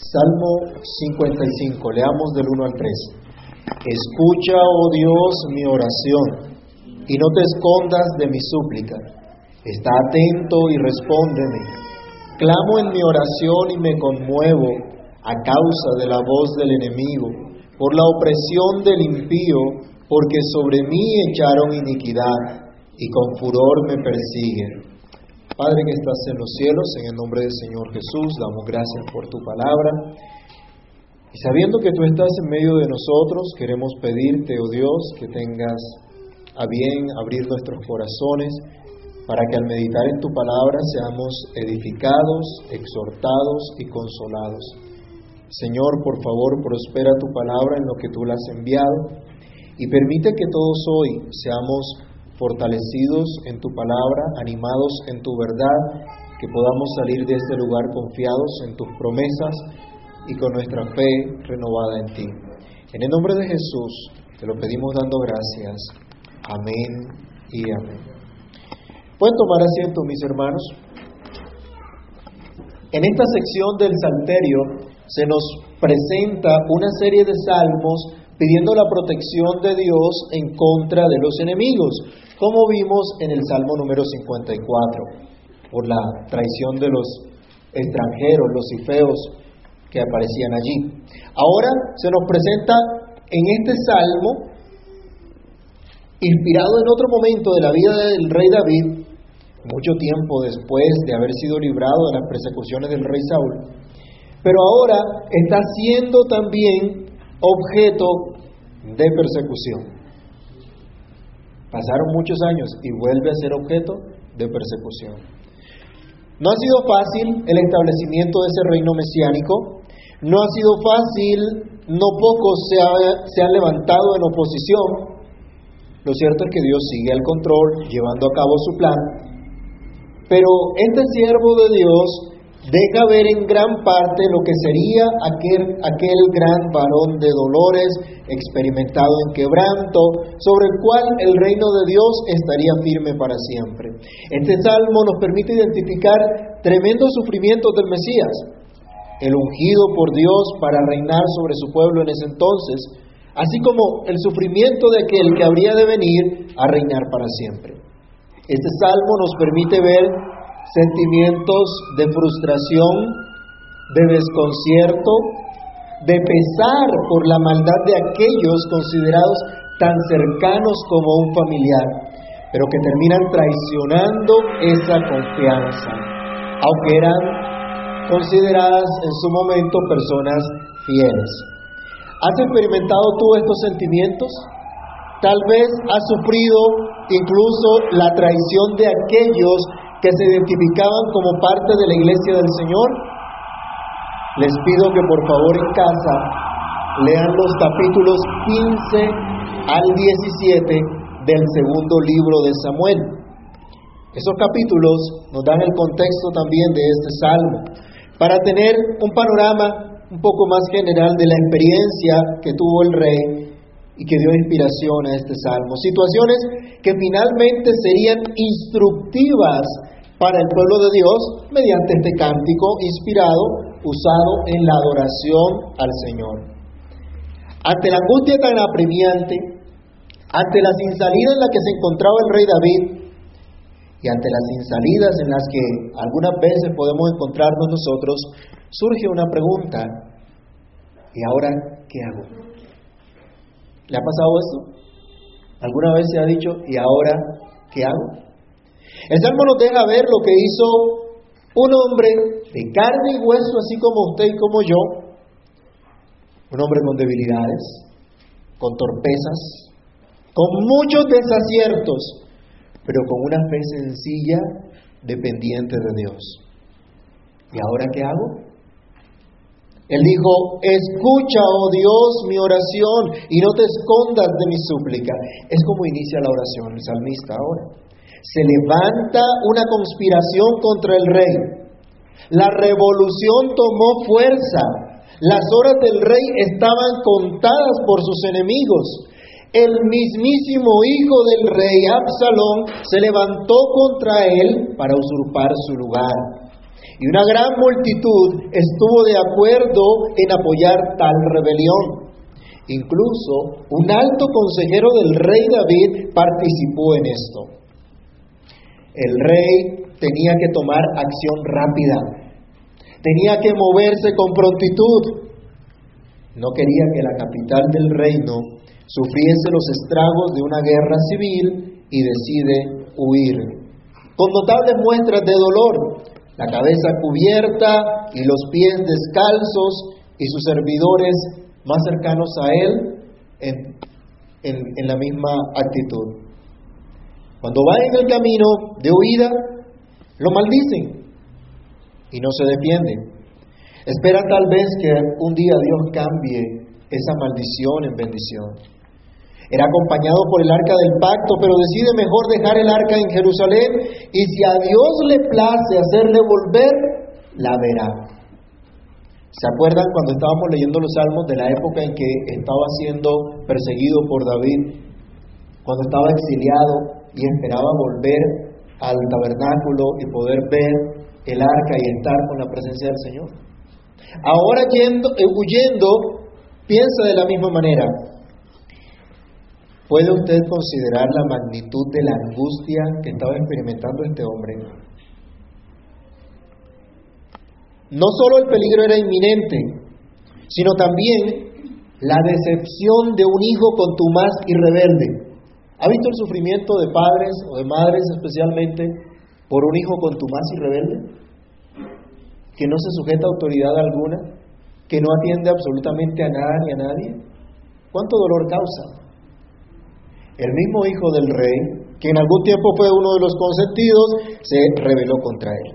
Salmo 55, leamos del 1 al 3. Escucha, oh Dios, mi oración, y no te escondas de mi súplica. Está atento y respóndeme. Clamo en mi oración y me conmuevo a causa de la voz del enemigo, por la opresión del impío, porque sobre mí echaron iniquidad y con furor me persiguen. Padre que estás en los cielos, en el nombre del Señor Jesús, damos gracias por tu palabra. Y sabiendo que tú estás en medio de nosotros, queremos pedirte, oh Dios, que tengas a bien abrir nuestros corazones para que al meditar en tu palabra seamos edificados, exhortados y consolados. Señor, por favor, prospera tu palabra en lo que tú la has enviado y permite que todos hoy seamos fortalecidos en tu palabra, animados en tu verdad, que podamos salir de este lugar confiados en tus promesas y con nuestra fe renovada en ti. En el nombre de Jesús te lo pedimos dando gracias. Amén y amén. Pueden tomar asiento, mis hermanos. En esta sección del Salterio se nos presenta una serie de salmos pidiendo la protección de Dios en contra de los enemigos como vimos en el Salmo número 54, por la traición de los extranjeros, los ifeos que aparecían allí. Ahora se nos presenta en este Salmo, inspirado en otro momento de la vida del rey David, mucho tiempo después de haber sido librado de las persecuciones del rey Saúl, pero ahora está siendo también objeto de persecución. Pasaron muchos años y vuelve a ser objeto de persecución. No ha sido fácil el establecimiento de ese reino mesiánico, no ha sido fácil, no pocos se, han levantado en oposición. Lo cierto es que Dios sigue al control, llevando a cabo su plan. Pero este siervo de Dios deja ver en gran parte lo que sería aquel, aquel gran varón de dolores, experimentado en quebranto, sobre el cual el reino de Dios estaría firme para siempre. Este salmo nos permite identificar tremendos sufrimientos del Mesías, el ungido por Dios para reinar sobre su pueblo en ese entonces, así como el sufrimiento de aquel que habría de venir a reinar para siempre. Este salmo nos permite ver sentimientos de frustración, de desconcierto, de pesar por la maldad de aquellos considerados tan cercanos como un familiar, pero que terminan traicionando esa confianza, aunque eran consideradas en su momento personas fieles. ¿Has experimentado tú estos sentimientos? Tal vez has sufrido incluso la traición de aquellos que se identificaban como parte de la iglesia del Señor, les pido que por favor en casa lean los capítulos 15 al 17 del segundo libro de Samuel. Esos capítulos nos dan el contexto también de este salmo, para tener un panorama un poco más general de la experiencia que tuvo el rey y que dio inspiración a este salmo. Situaciones que finalmente serían instructivas para el pueblo de Dios mediante este cántico inspirado usado en la adoración al Señor. Ante la angustia tan apremiante, ante las insalidas en las que se encontraba el rey David y ante las insalidas en las que algunas veces podemos encontrarnos nosotros, surge una pregunta, ¿y ahora qué hago? ¿Le ha pasado esto? ¿Alguna vez se ha dicho, ¿y ahora qué hago? El Salmo nos deja ver lo que hizo un hombre de carne y hueso, así como usted y como yo, un hombre con debilidades, con torpezas, con muchos desaciertos, pero con una fe sencilla, dependiente de Dios. ¿Y ahora qué hago? Él dijo, escucha, oh Dios, mi oración y no te escondas de mi súplica. Es como inicia la oración el salmista ahora se levanta una conspiración contra el rey. La revolución tomó fuerza. Las horas del rey estaban contadas por sus enemigos. El mismísimo hijo del rey Absalón se levantó contra él para usurpar su lugar. Y una gran multitud estuvo de acuerdo en apoyar tal rebelión. Incluso un alto consejero del rey David participó en esto. El rey tenía que tomar acción rápida, tenía que moverse con prontitud. No quería que la capital del reino sufriese los estragos de una guerra civil y decide huir. Con notables muestras de dolor, la cabeza cubierta y los pies descalzos y sus servidores más cercanos a él en, en la misma actitud. Cuando va en el camino de huida, lo maldicen y no se defienden. Esperan tal vez que un día Dios cambie esa maldición en bendición. Era acompañado por el arca del pacto, pero decide mejor dejar el arca en Jerusalén y si a Dios le place hacerle volver, la verá. ¿Se acuerdan cuando estábamos leyendo los salmos de la época en que estaba siendo perseguido por David? Cuando estaba exiliado y esperaba volver al tabernáculo y poder ver el arca y estar con la presencia del Señor. Ahora yendo, eh, huyendo, piensa de la misma manera. ¿Puede usted considerar la magnitud de la angustia que estaba experimentando este hombre? No solo el peligro era inminente, sino también la decepción de un hijo contumaz y rebelde. ¿Ha visto el sufrimiento de padres o de madres especialmente por un hijo contumaz y rebelde? Que no se sujeta a autoridad alguna, que no atiende absolutamente a nada ni a nadie. ¿Cuánto dolor causa? el mismo hijo del rey, que en algún tiempo fue uno de los consentidos, se rebeló contra él.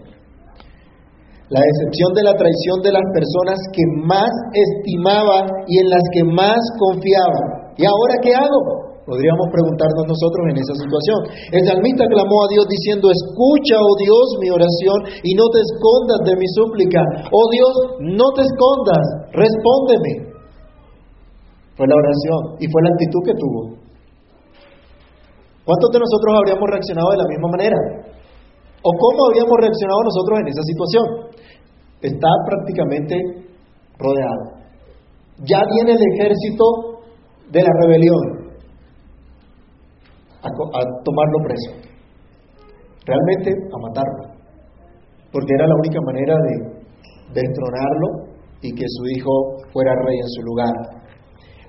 La decepción de la traición de las personas que más estimaba y en las que más confiaba. ¿Y ahora qué hago? Podríamos preguntarnos nosotros en esa situación. El salmista clamó a Dios diciendo, escucha, oh Dios, mi oración y no te escondas de mi súplica. Oh Dios, no te escondas, respóndeme. Fue la oración y fue la actitud que tuvo. ¿Cuántos de nosotros habríamos reaccionado de la misma manera? ¿O cómo habríamos reaccionado nosotros en esa situación? Está prácticamente rodeado. Ya viene el ejército de la rebelión a, tomarlo preso. Realmente a matarlo. Porque era la única manera de destronarlo y que su hijo fuera rey en su lugar.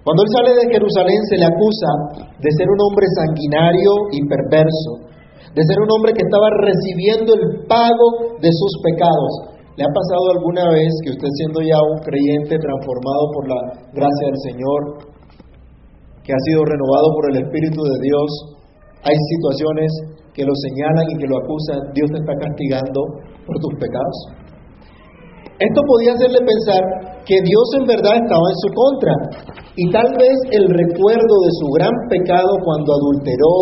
Cuando él sale de Jerusalén se le acusa de ser un hombre sanguinario y perverso, de ser un hombre que estaba recibiendo el pago de sus pecados. ¿Le ha pasado alguna vez que usted siendo ya un creyente transformado por la gracia del Señor, que ha sido renovado por el Espíritu de Dios, hay situaciones que lo señalan y que lo acusan, Dios te está castigando por tus pecados? Esto podía hacerle pensar que Dios en verdad estaba en su contra, y tal vez el recuerdo de su gran pecado cuando adulteró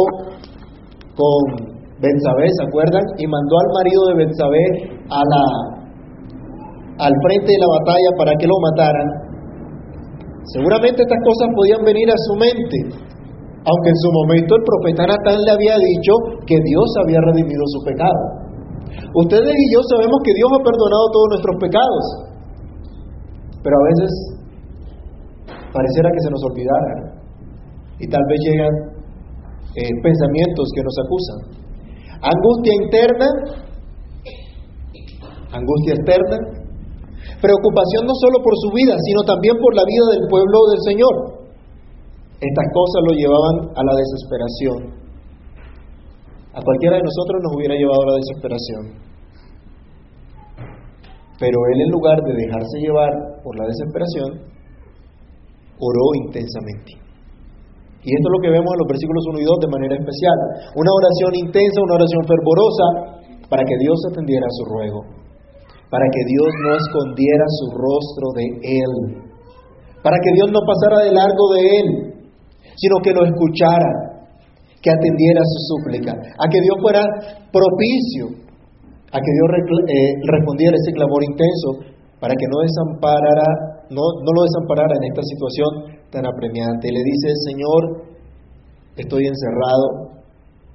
con Betsabé, ¿se acuerdan? Y mandó al marido de Betsabé a la, al frente de la batalla para que lo mataran. Seguramente estas cosas podían venir a su mente, aunque en su momento el profeta Natán le había dicho que Dios había redimido su pecado. Ustedes y yo sabemos que Dios ha perdonado todos nuestros pecados, pero a veces pareciera que se nos olvidara. Y tal vez llegan eh, pensamientos que nos acusan. Angustia interna, angustia externa, preocupación no solo por su vida, sino también por la vida del pueblo del Señor. Estas cosas lo llevaban a la desesperación. A cualquiera de nosotros nos hubiera llevado a la desesperación. Pero él en lugar de dejarse llevar por la desesperación, oró intensamente. Y esto es lo que vemos en los versículos 1 y 2 de manera especial. Una oración intensa, una oración fervorosa para que Dios atendiera a su ruego, para que Dios no escondiera su rostro de él, para que Dios no pasara de largo de él, sino que lo escuchara, que atendiera su súplica, a que Dios fuera propicio, a que Dios eh, respondiera ese clamor intenso, para que no desamparara no, lo desamparara en esta situación tan apremiante. Le dice, Señor, estoy encerrado,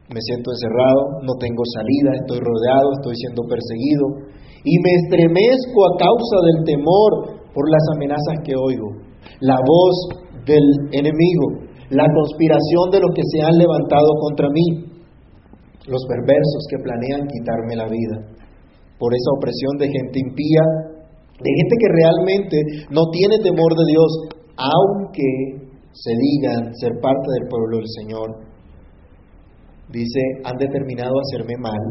me siento encerrado, no tengo salida, estoy rodeado, estoy siendo perseguido. y me estremezco a causa del temor por las amenazas que oigo, la voz del enemigo, la conspiración de los que se han levantado contra mí, los perversos que planean quitarme la vida, por esa opresión de gente impía, de gente que realmente no tiene temor de Dios, aunque se digan ser parte del pueblo del Señor. Dice, han determinado hacerme mal.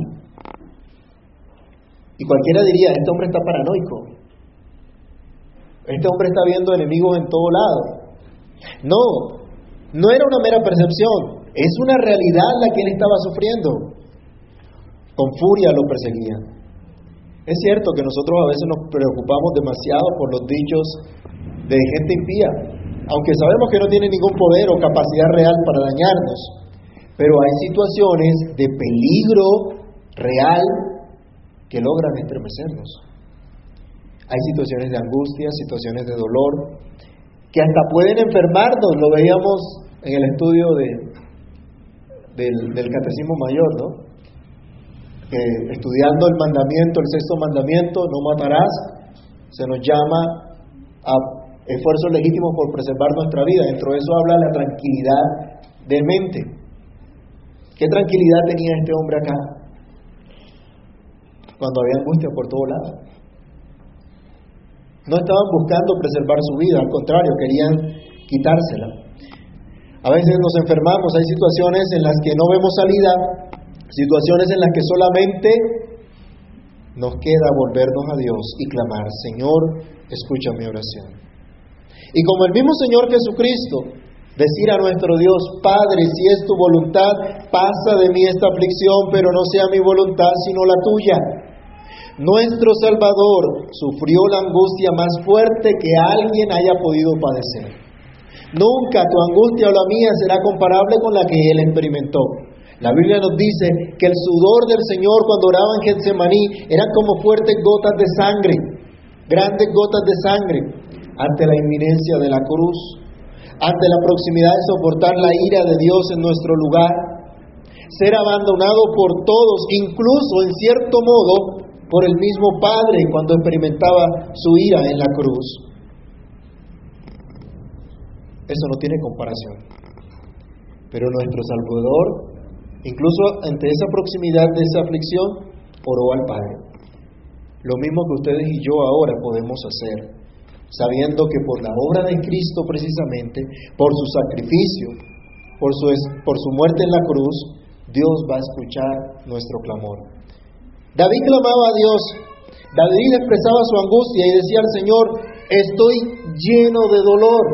Y cualquiera diría, este hombre está paranoico. Este hombre está viendo enemigos en todo lado. No, no era una mera percepción, es una realidad la que él estaba sufriendo. Con furia lo perseguían. Es cierto que nosotros a veces nos preocupamos demasiado por los dichos de gente impía, aunque sabemos que no tiene ningún poder o capacidad real para dañarnos. Pero hay situaciones de peligro real que logran estremecernos. Hay situaciones de angustia, situaciones de dolor, que hasta pueden enfermarnos, lo veíamos en el estudio de, del, Catecismo Mayor, ¿no? estudiando el mandamiento, el sexto mandamiento, no matarás, se nos llama a esfuerzos legítimos por preservar nuestra vida. Dentro de eso habla la tranquilidad de mente. ¿Qué tranquilidad tenía este hombre acá? Cuando había angustia por todos lados. No estaban buscando preservar su vida, al contrario, querían quitársela. A veces nos enfermamos, hay situaciones en las que no vemos salida, situaciones en las que solamente nos queda volvernos a Dios y clamar, Señor, escucha mi oración. Y como el mismo Señor Jesucristo, decir a nuestro Dios, Padre, si es tu voluntad, pasa de mí esta aflicción, pero no sea mi voluntad, sino la tuya. Nuestro Salvador sufrió la angustia más fuerte que alguien haya podido padecer. Nunca tu angustia o la mía será comparable con la que Él experimentó. La Biblia nos dice que el sudor del Señor cuando oraba en Getsemaní eran como fuertes gotas de sangre, grandes gotas de sangre ante la inminencia de la cruz, ante la proximidad de soportar la ira de Dios en nuestro lugar, ser abandonado por todos, incluso en cierto modo por el mismo Padre cuando experimentaba su ira en la cruz. Eso no tiene comparación. Pero nuestro Salvador, incluso ante esa proximidad de esa aflicción, oró al Padre. Lo mismo que ustedes y yo ahora podemos hacer sabiendo que por la obra de Cristo precisamente, por su sacrificio, por su, por su muerte en la cruz, Dios va a escuchar nuestro clamor. David clamaba a Dios, David expresaba su angustia y decía al Señor, estoy lleno de dolor.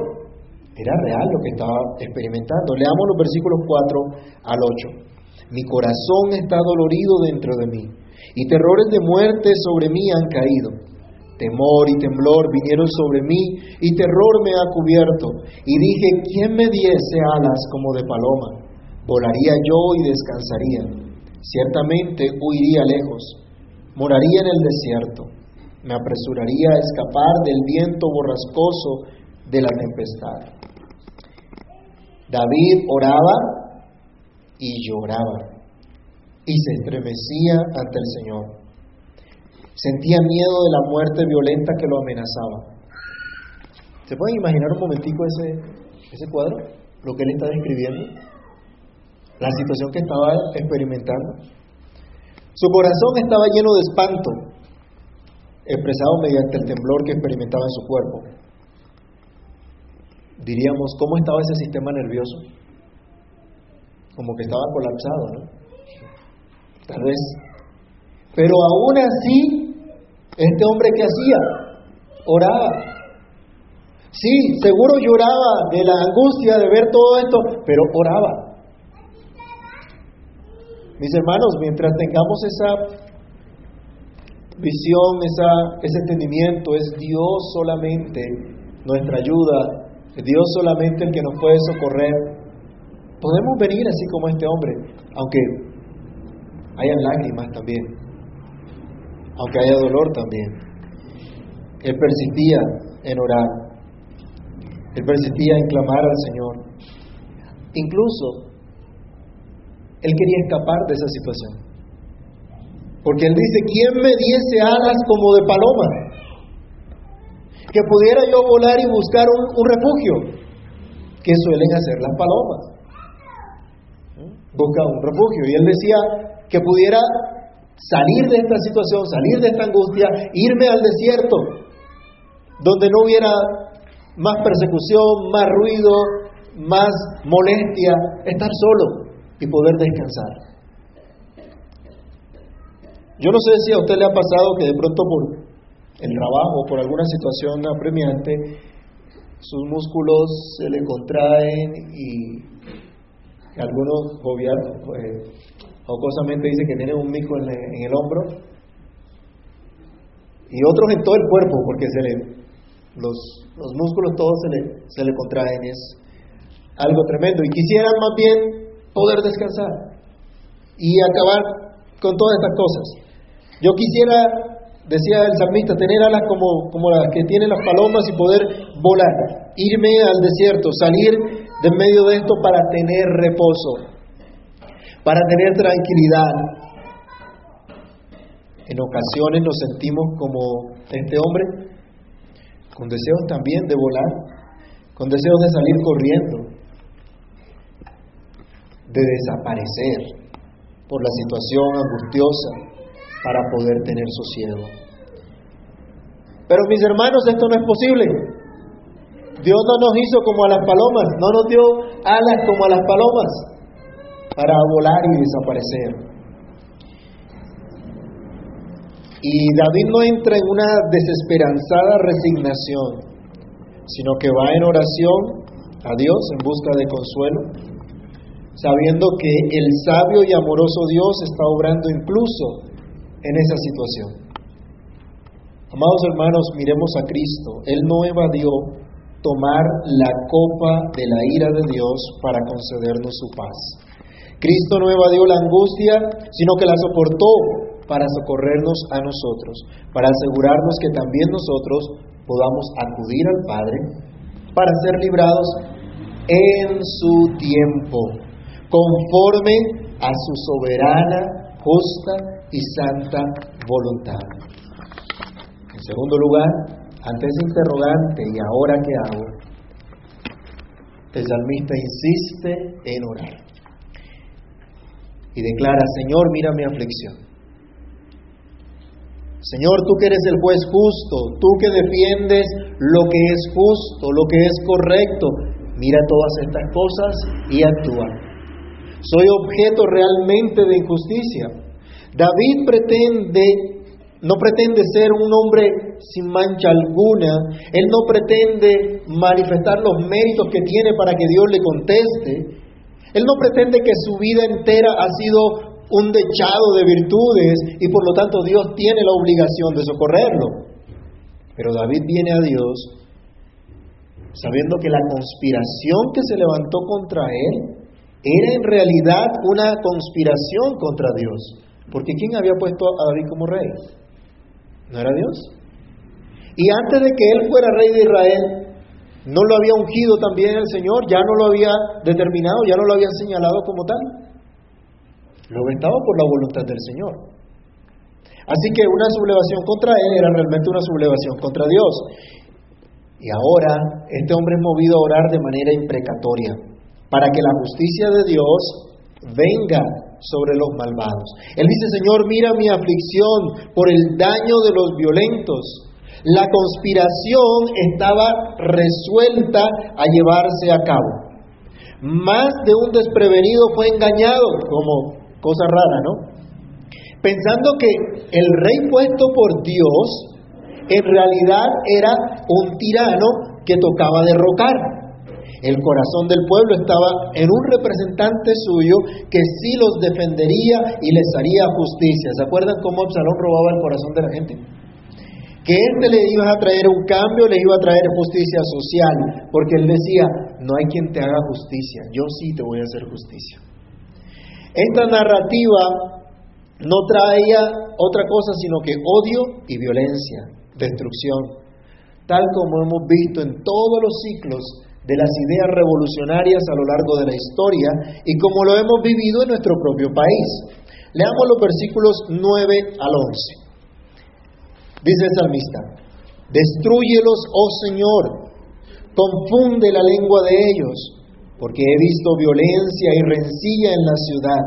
Era real lo que estaba experimentando. Leamos los versículos 4 al 8. Mi corazón está dolorido dentro de mí y terrores de muerte sobre mí han caído. Temor y temblor vinieron sobre mí y terror me ha cubierto. Y dije, ¿quién me diese alas como de paloma? Volaría yo y descansaría. Ciertamente huiría lejos, moraría en el desierto, me apresuraría a escapar del viento borrascoso de la tempestad. David oraba y lloraba y se estremecía ante el Señor. Sentía miedo de la muerte violenta que lo amenazaba. ¿Se pueden imaginar un momentico ese, ese cuadro? Lo que él está describiendo. La situación que estaba experimentando. Su corazón estaba lleno de espanto, expresado mediante el temblor que experimentaba en su cuerpo. Diríamos, ¿cómo estaba ese sistema nervioso? Como que estaba colapsado, ¿no? Tal vez. Pero aún así este hombre que hacía, oraba. Sí, seguro lloraba de la angustia de ver todo esto, pero oraba. Mis hermanos, mientras tengamos esa visión, esa, ese entendimiento, es Dios solamente nuestra ayuda, es Dios solamente el que nos puede socorrer. Podemos venir así como este hombre, aunque hayan lágrimas también aunque haya dolor también. Él persistía en orar, él persistía en clamar al Señor. Incluso, él quería escapar de esa situación. Porque él dice, ¿quién me diese alas como de paloma? Que pudiera yo volar y buscar un, refugio, que suelen hacer las palomas. Busca un refugio. Y él decía que pudiera salir de esta situación, salir de esta angustia, irme al desierto, donde no hubiera más persecución, más ruido, más molestia, estar solo y poder descansar. Yo no sé si a usted le ha pasado que de pronto por el trabajo, por alguna situación apremiante, sus músculos se le contraen y algunos gobiernos, pues, jocosamente dicen que tienen un mico en, el hombro y otros en todo el cuerpo porque se le, los, los músculos todos se le, se le contraen. Es algo tremendo y quisieran más bien poder descansar y acabar con todas estas cosas. Yo quisiera, decía el salmista, tener alas como, como las que tienen las palomas y poder volar, irme al desierto, salir de medio de esto para tener reposo, para tener tranquilidad. En ocasiones nos sentimos como este hombre, con deseos también de volar, con deseos de salir corriendo, de desaparecer por la situación angustiosa para poder tener sosiego. Pero mis hermanos, esto no es posible. Dios no nos hizo como a las palomas, no nos dio alas como a las palomas para volar y desaparecer. Y David no entra en una desesperanzada resignación, sino que va en oración a Dios en busca de consuelo, sabiendo que el sabio y amoroso Dios está obrando incluso en esa situación. Amados hermanos, miremos a Cristo. Él no evadió tomar la copa de la ira de Dios para concedernos su paz. Cristo no evadió la angustia, sino que la soportó para socorrernos a nosotros, para asegurarnos que también nosotros podamos acudir al Padre para ser librados en su tiempo, conforme a su soberana, justa y santa voluntad. En segundo lugar, ante ese interrogante, ¿y ahora qué hago? El salmista insiste en orar y declara, Señor, mira mi aflicción. Señor, tú que eres el juez justo, tú que defiendes lo que es justo, lo que es correcto, mira todas estas cosas y actúa. Soy objeto realmente de injusticia. David pretende, no pretende ser un hombre sin mancha alguna, él no pretende manifestar los méritos que tiene para que Dios le conteste, él no pretende que su vida entera ha sido un dechado de virtudes y por lo tanto Dios tiene la obligación de socorrerlo. Pero David viene a Dios sabiendo que la conspiración que se levantó contra él era en realidad una conspiración contra Dios. Porque ¿quién había puesto a David como rey? ¿No era Dios? Y antes de que él fuera rey de Israel, ¿No lo había ungido también el Señor? ¿Ya no lo había determinado? ¿Ya no lo había señalado como tal? Lo estaba por la voluntad del Señor. Así que una sublevación contra él era realmente una sublevación contra Dios. Y ahora este hombre es movido a orar de manera imprecatoria para que la justicia de Dios venga sobre los malvados. Él dice, Señor, mira mi aflicción por el daño de los violentos la conspiración estaba resuelta a llevarse a cabo. Más de un desprevenido fue engañado, como cosa rara, ¿no? Pensando que el rey puesto por Dios en realidad era un tirano que tocaba derrocar. El corazón del pueblo estaba en un representante suyo que sí los defendería y les haría justicia. ¿Se acuerdan cómo Absalón robaba el corazón de la gente? que éste le iba a traer un cambio, le iba a traer justicia social, porque él decía, no hay quien te haga justicia, yo sí te voy a hacer justicia. Esta narrativa no traía otra cosa sino que odio y violencia, destrucción, tal como hemos visto en todos los ciclos de las ideas revolucionarias a lo largo de la historia y como lo hemos vivido en nuestro propio país. Leamos los versículos 9 al 11. Dice el salmista, Destrúyelos, oh Señor, confunde la lengua de ellos, porque he visto violencia y rencilla en la ciudad.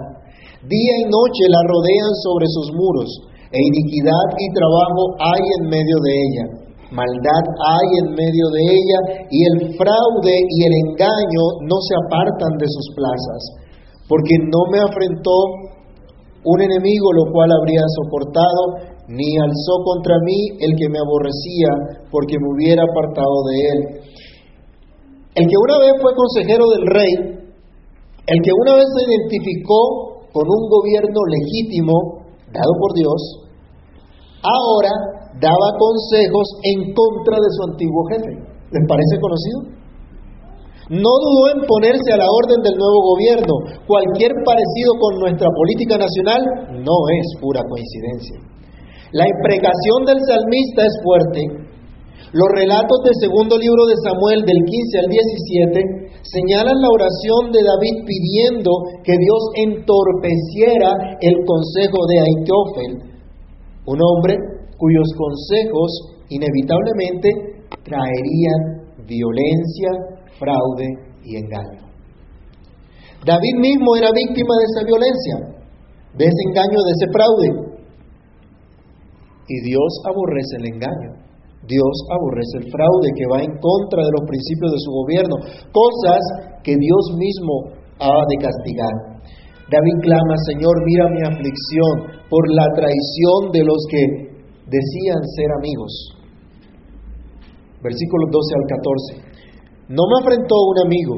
Día y noche la rodean sobre sus muros, e iniquidad y trabajo hay en medio de ella. Maldad hay en medio de ella, y el fraude y el engaño no se apartan de sus plazas, porque no me afrentó un enemigo lo cual habría soportado, ni alzó contra mí el que me aborrecía, porque me hubiera apartado de él. El que una vez fue consejero del rey, el que una vez se identificó con un gobierno legítimo dado por Dios, ahora daba consejos en contra de su antiguo jefe. ¿Les parece conocido? No dudó en ponerse a la orden del nuevo gobierno. Cualquier parecido con nuestra política nacional no es pura coincidencia. La imprecación del salmista es fuerte los relatos del segundo libro de Samuel del 15 al 17 señalan la oración de David pidiendo que Dios entorpeciera el consejo de Aitófel, un hombre cuyos consejos inevitablemente traerían violencia, fraude y engaño. David mismo era víctima de esa violencia, de ese engaño, de ese fraude. Y Dios aborrece el engaño. Dios aborrece el fraude que va en contra de los principios de su gobierno, cosas que Dios mismo ha de castigar. David clama, Señor, mira mi aflicción por la traición de los que decían ser amigos. Versículos 12 al 14. No me afrentó un amigo,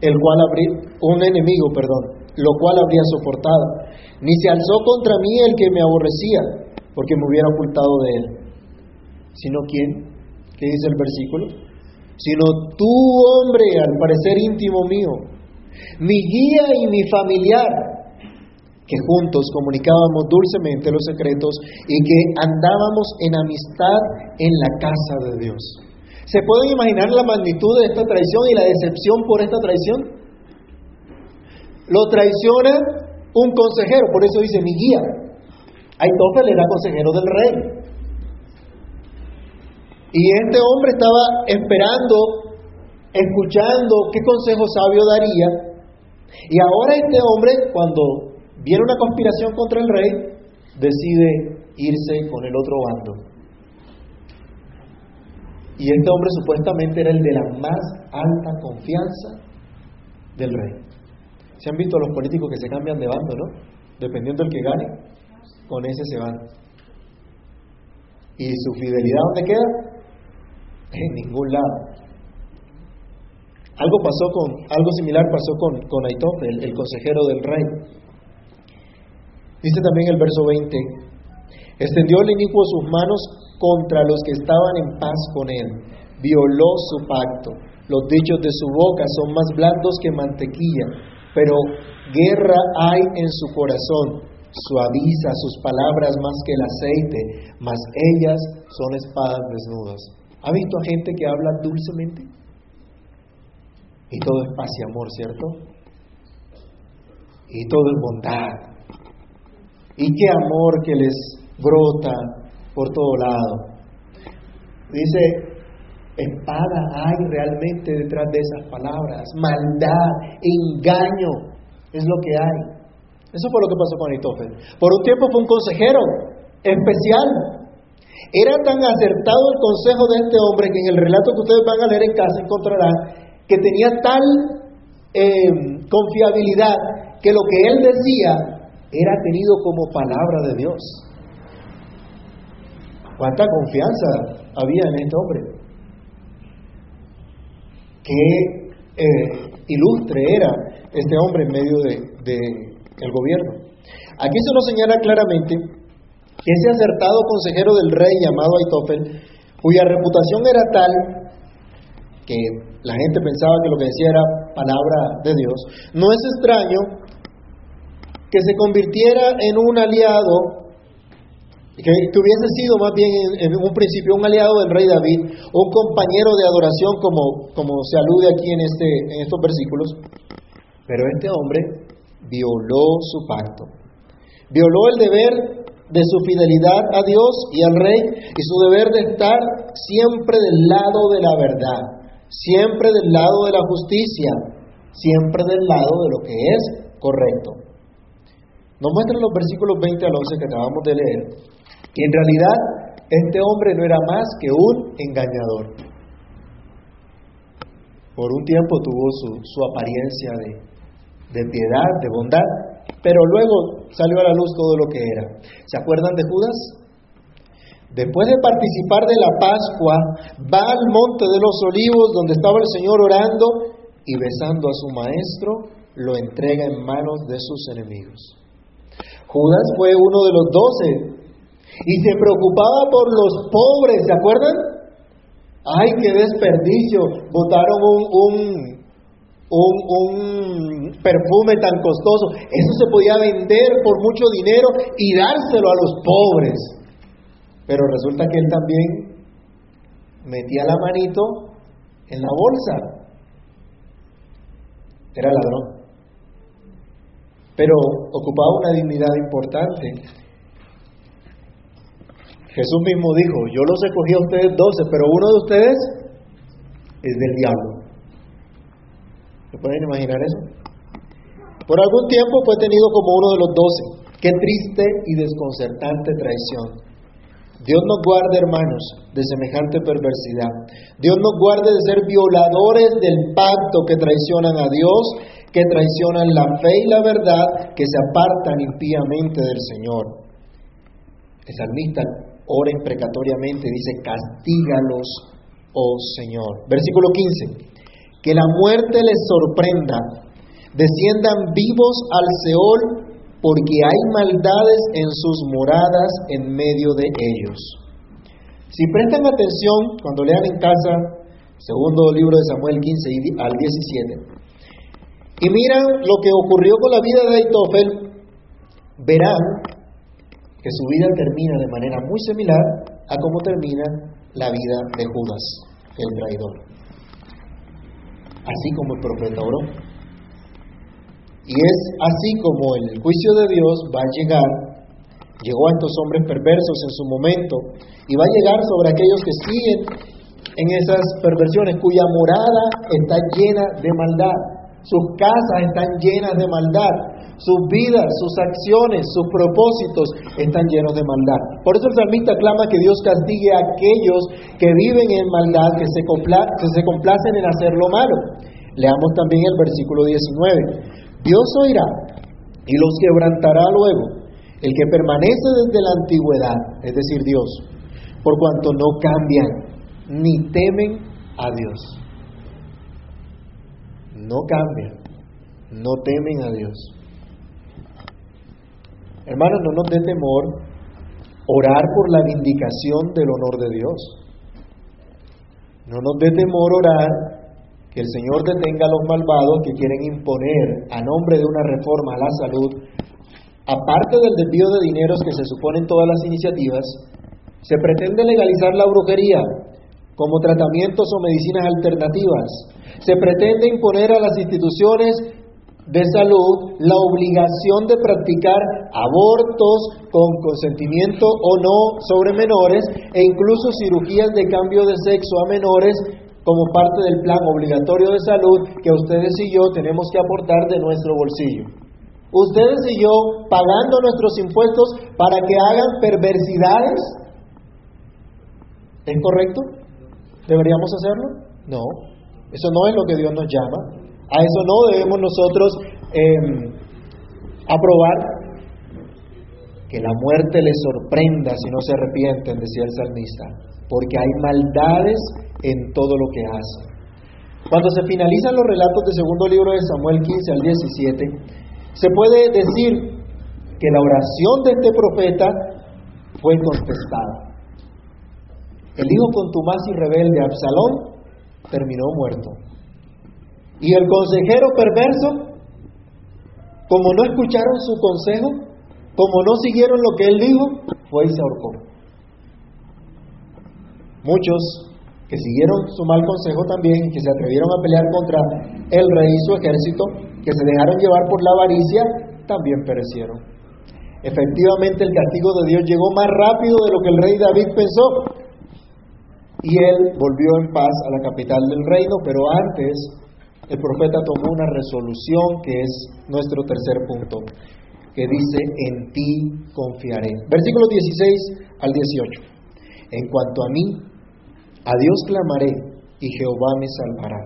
el cual habría, un enemigo, perdón, lo cual habría soportado, ni se alzó contra mí el que me aborrecía, porque me hubiera ocultado de él sino quién, ¿qué dice el versículo? Sino tú, hombre, al parecer íntimo mío, mi guía y mi familiar, que juntos comunicábamos dulcemente los secretos y que andábamos en amistad en la casa de Dios. ¿Se pueden imaginar la magnitud de esta traición y la decepción por esta traición? Lo traiciona un consejero, por eso dice mi guía. Aitofel era consejero del rey. Y este hombre estaba esperando, escuchando qué consejo sabio daría. Y ahora este hombre, cuando viene una conspiración contra el rey, decide irse con el otro bando. Y este hombre supuestamente era el de la más alta confianza del rey. Se han visto los políticos que se cambian de bando, ¿no? Dependiendo del que gane, con ese se van. ¿Y su fidelidad dónde queda? En ningún lado. Algo pasó con, algo similar pasó con, con el consejero del rey. Dice también el verso 20, extendió el inicuo sus manos contra los que estaban en paz con él, violó su pacto, los dichos de su boca son más blandos que mantequilla, pero guerra hay en su corazón, suaviza sus palabras más que el aceite, mas ellas son espadas desnudas. ¿Ha visto a gente que habla dulcemente? Y todo es paz y amor, ¿cierto? Y todo es bondad. Y qué amor que les brota por todo lado. Dice, espada hay realmente detrás de esas palabras. Maldad, engaño, es lo que hay. Eso fue lo que pasó con Aitofel. Por un tiempo fue un consejero especial, era tan acertado el consejo de este hombre que en el relato que ustedes van a leer en casa encontrarán que tenía tal eh, confiabilidad que lo que él decía era tenido como palabra de Dios. ¿Cuánta confianza había en este hombre? Qué eh, ilustre era este hombre en medio del de, el gobierno. Aquí se nos señala claramente ese acertado consejero del rey llamado Aitofel, cuya reputación era tal que la gente pensaba que lo que decía era palabra de Dios, no es extraño que se convirtiera en un aliado, que, hubiese sido más bien en, un principio un aliado del rey David, un compañero de adoración como, como se alude aquí en, este, en estos versículos, pero este hombre violó su pacto Violó el deber de su fidelidad a Dios y al rey y su deber de estar siempre del lado de la verdad, siempre del lado de la justicia, siempre del lado de lo que es correcto. Nos muestran los versículos 20 al 11 que acabamos de leer, que en realidad este hombre no era más que un engañador. Por un tiempo tuvo su, su apariencia de, de piedad, de bondad, pero luego salió a la luz todo lo que era. ¿Se acuerdan de Judas? Después de participar de la Pascua, va al monte de los olivos donde estaba el Señor orando y besando a su maestro, lo entrega en manos de sus enemigos. Judas fue uno de los doce y se preocupaba por los pobres, ¿se acuerdan? ¡Ay, qué desperdicio! Botaron un, un, perfume tan costoso. Eso se podía vender por mucho dinero y dárselo a los pobres. Pero resulta que él también metía la manito en la bolsa. Era ladrón. Pero ocupaba una dignidad importante. Jesús mismo dijo, yo los escogí a ustedes doce, pero uno de ustedes es del diablo pueden imaginar eso? Por algún tiempo fue tenido como uno de los doce. Qué triste y desconcertante traición. Dios nos guarde, hermanos, de semejante perversidad. Dios nos guarde de ser violadores del pacto que traicionan a Dios, que traicionan la fe y la verdad, que se apartan impíamente del Señor. El salmista ora imprecatoriamente, dice, castígalos, oh Señor. Versículo 15 que la muerte les sorprenda, desciendan vivos al Seol, porque hay maldades en sus moradas en medio de ellos. Si prestan atención cuando lean en casa, segundo libro de Samuel 15 al 17, y miran lo que ocurrió con la vida de Aitofel, verán que su vida termina de manera muy similar a cómo termina la vida de Judas, el traidor. Así como el profeta oró. Y es así como el juicio de Dios va a llegar, llegó a estos hombres perversos en su momento, y va a llegar sobre aquellos que siguen en esas perversiones, cuya morada está llena de maldad, sus casas están llenas de maldad, sus vidas, sus acciones, sus propósitos están llenos de maldad. Por eso el salmista clama que Dios castigue a aquellos que viven en maldad, que se, complacen en hacer lo malo. Leamos también el versículo 19. Dios oirá y los quebrantará luego, el que permanece desde la antigüedad, es decir, Dios, por cuanto no cambian ni temen a Dios. No cambian, no temen a Dios. Hermanos, no nos dé temor orar por la vindicación del honor de Dios. No nos dé temor orar que el Señor detenga a los malvados que quieren imponer a nombre de una reforma a la salud, aparte del desvío de dineros que se suponen todas las iniciativas, se pretende legalizar la brujería como tratamientos o medicinas alternativas. Se pretende imponer a las instituciones de salud la obligación de practicar abortos con consentimiento o no sobre menores e incluso cirugías de cambio de sexo a menores como parte del plan obligatorio de salud que ustedes y yo tenemos que aportar de nuestro bolsillo. Ustedes y yo pagando nuestros impuestos para que hagan perversidades. ¿Es correcto? ¿Deberíamos hacerlo? No. Eso no es lo que Dios nos llama. A eso no debemos nosotros em, aprobar que la muerte les sorprenda si no se arrepienten, decía el salmista, porque hay maldades en todo lo que hacen. Cuando se finalizan los relatos del segundo libro de Samuel 15 al 17, se puede decir que la oración de este profeta fue contestada. El hijo contumaz y rebelde Absalón terminó muerto. Y el consejero perverso, como no escucharon su consejo, como no siguieron lo que él dijo, fue y se ahorcó. Muchos que siguieron su mal consejo también, que se atrevieron a pelear contra el rey y su ejército, que se dejaron llevar por la avaricia, también perecieron. Efectivamente el castigo de Dios llegó más rápido de lo que el rey David pensó. Y él volvió en paz a la capital del reino, pero antes el profeta tomó una resolución que es nuestro tercer punto, que dice, en ti confiaré. Versículos 16 al 18. En cuanto a mí, a Dios clamaré y Jehová me salvará.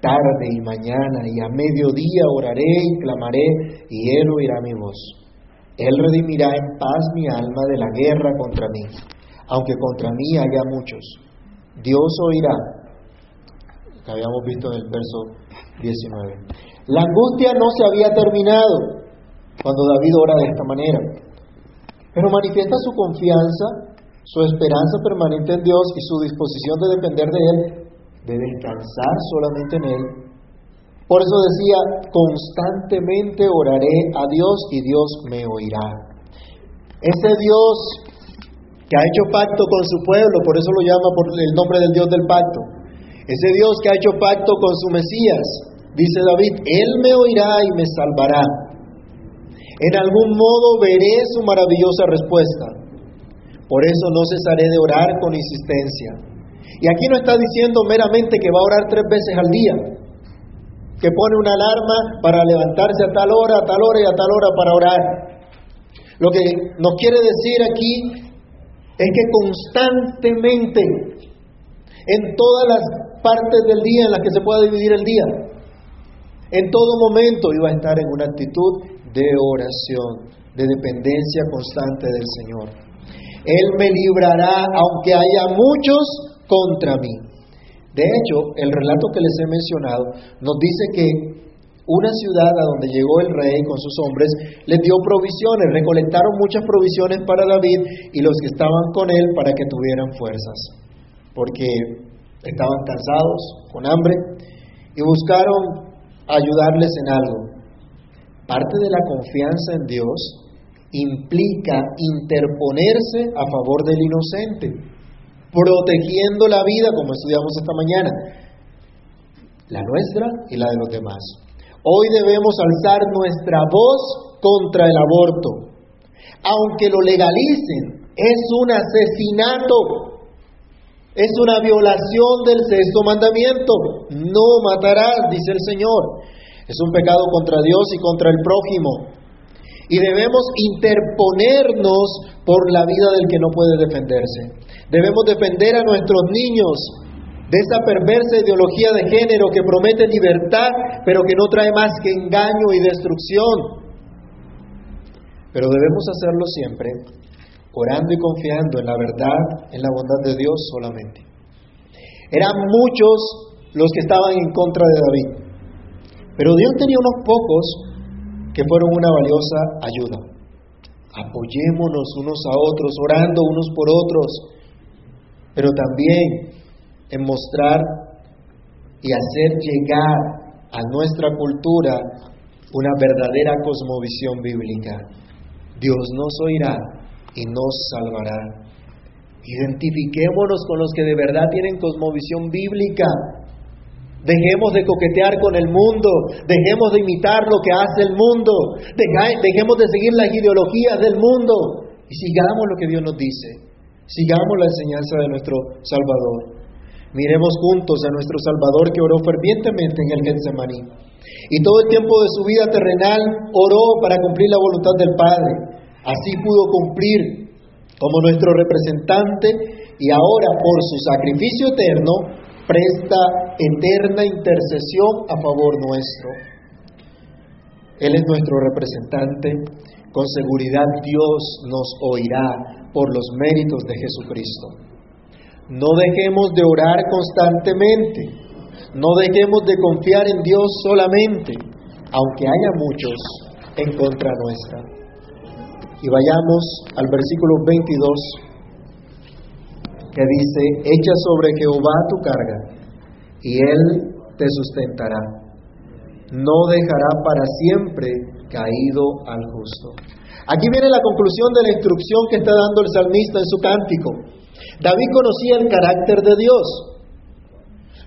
Tarde y mañana y a mediodía oraré y clamaré y Él oirá mi voz. Él redimirá en paz mi alma de la guerra contra mí, aunque contra mí haya muchos. Dios oirá, que habíamos visto en el verso 19. La angustia no se había terminado cuando David ora de esta manera, pero manifiesta su confianza su esperanza permanente en Dios y su disposición de depender de Él, de descansar solamente en Él. Por eso decía, constantemente oraré a Dios y Dios me oirá. Ese Dios que ha hecho pacto con su pueblo, por eso lo llama por el nombre del Dios del pacto. Ese Dios que ha hecho pacto con su Mesías, dice David, Él me oirá y me salvará. En algún modo veré su maravillosa respuesta. Por eso no cesaré de orar con insistencia. Y aquí no está diciendo meramente que va a orar tres veces al día, que pone una alarma para levantarse a tal hora, a tal hora y a tal hora para orar. Lo que nos quiere decir aquí es que constantemente, en todas las partes del día en las que se pueda dividir el día, en todo momento iba a estar en una actitud de oración, de dependencia constante del Señor. Él me librará aunque haya muchos contra mí. De hecho, el relato que les he mencionado nos dice que una ciudad a donde llegó el rey con sus hombres les dio provisiones, recolectaron muchas provisiones para David y los que estaban con él para que tuvieran fuerzas, porque estaban cansados, con hambre, y buscaron ayudarles en algo. Parte de la confianza en Dios implica interponerse a favor del inocente, protegiendo la vida, como estudiamos esta mañana, la nuestra y la de los demás. Hoy debemos alzar nuestra voz contra el aborto. Aunque lo legalicen, es un asesinato, es una violación del sexto mandamiento. No matarás, dice el Señor. Es un pecado contra Dios y contra el prójimo y debemos interponernos por la vida del que no puede defenderse. Debemos defender a nuestros niños de esa perversa ideología de género que promete libertad, pero que no trae más que engaño y destrucción. Pero debemos hacerlo siempre orando y confiando en la verdad, en la bondad de Dios solamente. Eran muchos los que estaban en contra de David, pero Dios tenía unos pocos que fueron una valiosa ayuda. Apoyémonos unos a otros, orando unos por otros, pero también en mostrar y hacer llegar a nuestra cultura una verdadera cosmovisión bíblica. Dios nos oirá y nos salvará. Identifiquémonos con los que de verdad tienen cosmovisión bíblica Dejemos de coquetear con el mundo, dejemos de imitar lo que hace el mundo, dejemos de seguir las ideologías del mundo y sigamos lo que Dios nos dice, sigamos la enseñanza de nuestro Salvador. Miremos juntos a nuestro Salvador que oró fervientemente en el Getsemaní. Y todo el tiempo de su vida terrenal oró para cumplir la voluntad del Padre. Así pudo cumplir como nuestro representante y ahora por su sacrificio eterno presta eterna intercesión a favor nuestro. Él es nuestro representante. Con seguridad Dios nos oirá por los méritos de Jesucristo. No dejemos de orar constantemente. No dejemos de confiar en Dios solamente, aunque haya muchos en contra nuestra. Y vayamos al versículo 22 que dice, echa sobre Jehová tu carga y él te sustentará. No dejará para siempre caído al justo. Aquí viene la conclusión de la instrucción que está dando el salmista en su cántico. David conocía el carácter de Dios.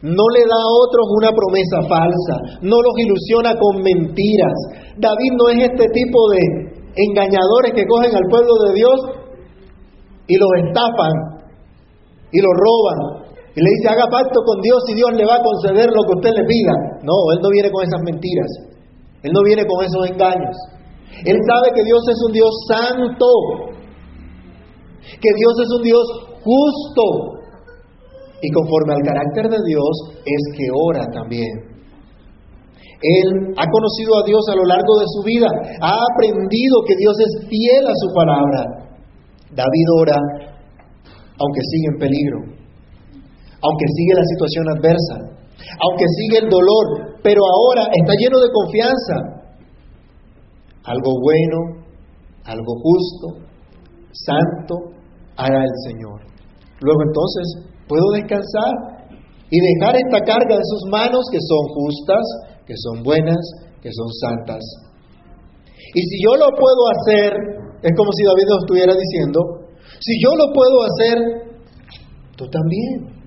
No le da a otros una promesa falsa, no los ilusiona con mentiras. David no es este tipo de engañadores que cogen al pueblo de Dios y los estafan y los roban. Y le dice, haga pacto con Dios y Dios le va a conceder lo que usted le pida. No, Él no viene con esas mentiras. Él no viene con esos engaños. Él sabe que Dios es un Dios santo, que Dios es un Dios justo. Y conforme al carácter de Dios es que ora también. Él ha conocido a Dios a lo largo de su vida, ha aprendido que Dios es fiel a su palabra. David ora aunque sigue en peligro, aunque sigue la situación adversa, aunque sigue el dolor, pero ahora está lleno de confianza. Algo bueno, algo justo, santo, hará el Señor. Luego entonces puedo descansar y dejar esta carga en sus manos que son justas, que son buenas, que son santas. Y si yo lo puedo hacer, es como si David nos estuviera diciendo, si yo lo puedo hacer, tú también.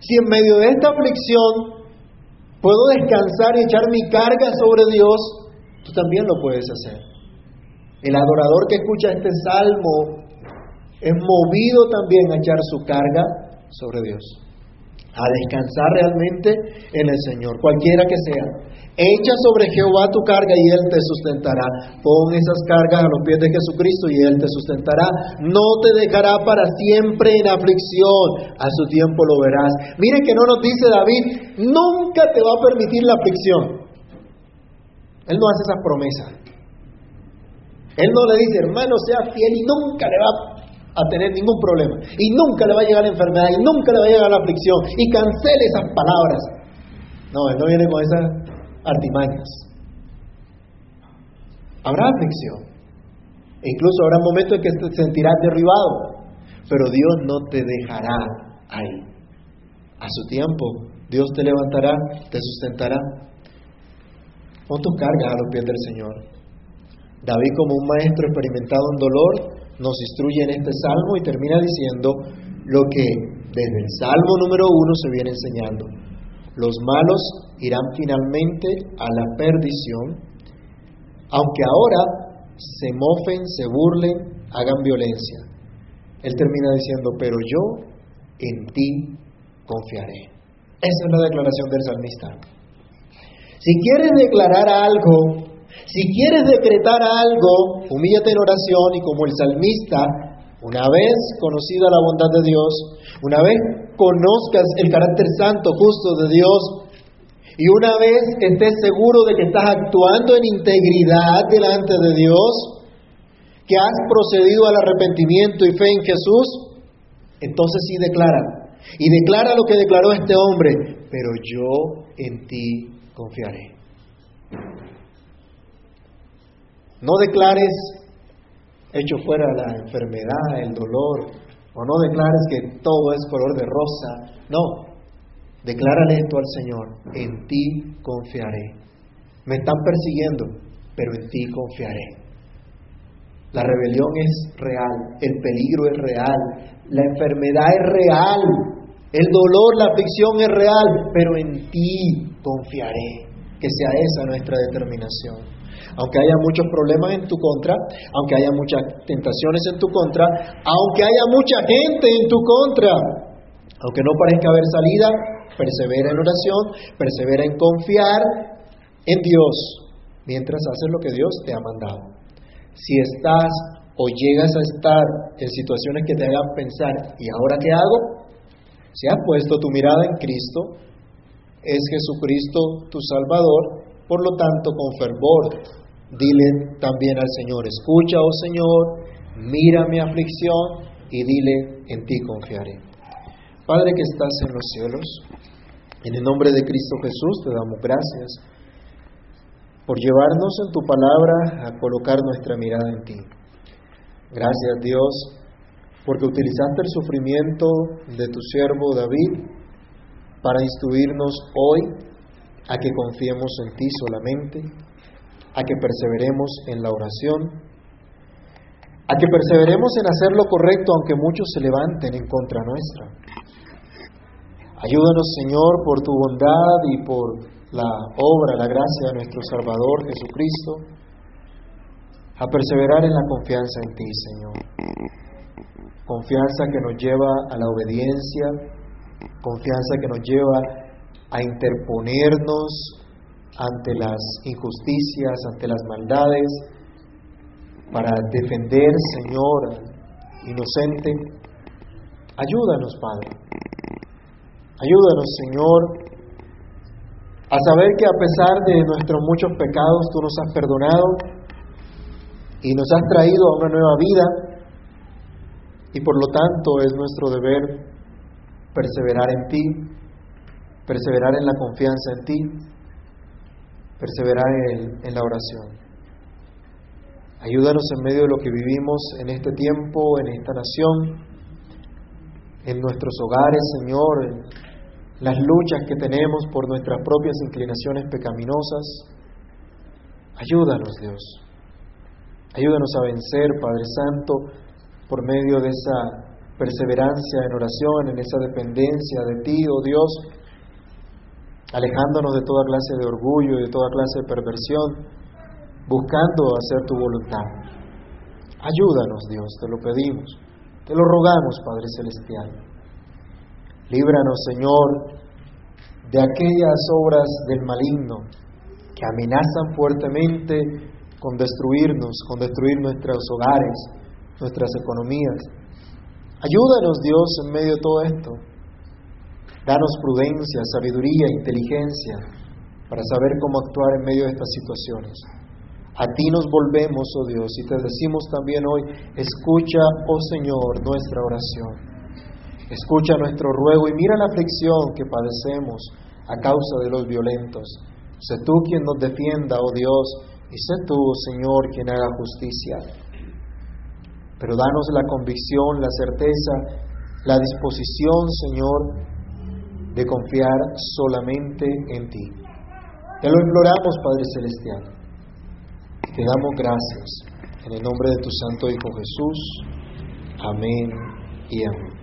Si en medio de esta aflicción puedo descansar y echar mi carga sobre Dios, tú también lo puedes hacer. El adorador que escucha este salmo es movido también a echar su carga sobre Dios, a descansar realmente en el Señor, cualquiera que sea. Echa sobre Jehová tu carga y Él te sustentará. Pon esas cargas a los pies de Jesucristo y Él te sustentará. No te dejará para siempre en aflicción. A su tiempo lo verás. Mire que no nos dice David, nunca te va a permitir la aflicción. Él no hace esas promesas. Él no le dice, hermano, sea fiel y nunca le va a tener ningún problema. Y nunca le va a llegar la enfermedad y nunca le va a llegar la aflicción. Y cancele esas palabras. No, él no viene con esas artimañas. Habrá aflicción. E incluso habrá momentos en que te sentirás derribado. Pero Dios no te dejará ahí. A su tiempo, Dios te levantará, te sustentará. Pon tus cargas a los pies del Señor. David, como un maestro experimentado en dolor, nos instruye en este salmo y termina diciendo lo que desde el salmo número uno se viene enseñando. Los malos irán finalmente a la perdición, aunque ahora se mofen, se burlen, hagan violencia. Él termina diciendo, pero yo en ti confiaré. Esa es la declaración del salmista. Si quieres declarar algo, si quieres decretar algo, humíllate en oración y como el salmista, una vez conocida la bondad de Dios, una vez conozcas el carácter santo, justo de Dios, y una vez estés seguro de que estás actuando en integridad delante de Dios, que has procedido al arrepentimiento y fe en Jesús, entonces sí declara. Y declara lo que declaró este hombre, pero yo en ti confiaré. No declares hecho fuera la enfermedad, el dolor, o no declares que todo es color de rosa. No, declárale esto al Señor, en ti confiaré. Me están persiguiendo, pero en ti confiaré. La rebelión es real, el peligro es real, la enfermedad es real, el dolor, la aflicción es real, pero en ti confiaré. Que sea esa nuestra determinación aunque haya muchos problemas en tu contra, aunque haya muchas tentaciones en tu contra, aunque haya mucha gente en tu contra, aunque no parezca haber salida, persevera en oración, persevera en confiar en Dios, mientras haces lo que Dios te ha mandado. Si estás o llegas a estar en situaciones que te hagan pensar, ¿y ahora qué hago? Si has puesto tu mirada en Cristo, es Jesucristo tu Salvador, por lo tanto, con fervor, Dile también al Señor, escucha, oh Señor, mira mi aflicción y dile, en ti confiaré. Padre que estás en los cielos, en el nombre de Cristo Jesús te damos gracias por llevarnos en tu palabra a colocar nuestra mirada en ti. Gracias Dios porque utilizaste el sufrimiento de tu siervo David para instruirnos hoy a que confiemos en ti solamente a que perseveremos en la oración, a que perseveremos en hacer lo correcto aunque muchos se levanten en contra nuestra. Ayúdanos, Señor, por tu bondad y por la obra, la gracia de nuestro Salvador Jesucristo, a perseverar en la confianza en ti, Señor. Confianza que nos lleva a la obediencia, confianza que nos lleva a interponernos ante las injusticias, ante las maldades, para defender, Señor, inocente. Ayúdanos, Padre. Ayúdanos, Señor, a saber que a pesar de nuestros muchos pecados, tú nos has perdonado y nos has traído a una nueva vida y por lo tanto es nuestro deber perseverar en ti, perseverar en la confianza en ti, perseverar en, la oración. Ayúdanos en medio de lo que vivimos en este tiempo, en esta nación, en nuestros hogares, Señor, las luchas que tenemos por nuestras propias inclinaciones pecaminosas. Ayúdanos, Dios. Ayúdanos a vencer, Padre Santo, por medio de esa perseverancia en oración, en esa dependencia de ti, oh Dios, alejándonos de toda clase de orgullo y de toda clase de perversión, buscando hacer tu voluntad. Ayúdanos, Dios, te lo pedimos, te lo rogamos, Padre Celestial. Líbranos, Señor, de aquellas obras del maligno que amenazan fuertemente con destruirnos, con destruir nuestros hogares, nuestras economías. Ayúdanos Dios en medio de todo esto. Danos prudencia, sabiduría, inteligencia para saber cómo actuar en medio de estas situaciones. A ti nos volvemos, oh Dios, y te decimos también hoy, escucha, oh Señor, nuestra oración. Escucha nuestro ruego y mira la aflicción que padecemos a causa de los violentos. Sé tú quien nos defienda, oh Dios, y sé tú, Señor, quien haga justicia. Pero danos la convicción, la certeza, la disposición, Señor, de confiar solamente en ti. Te lo imploramos, Padre Celestial. Te damos gracias. En el nombre de tu Santo Hijo Jesús. Amén y amén.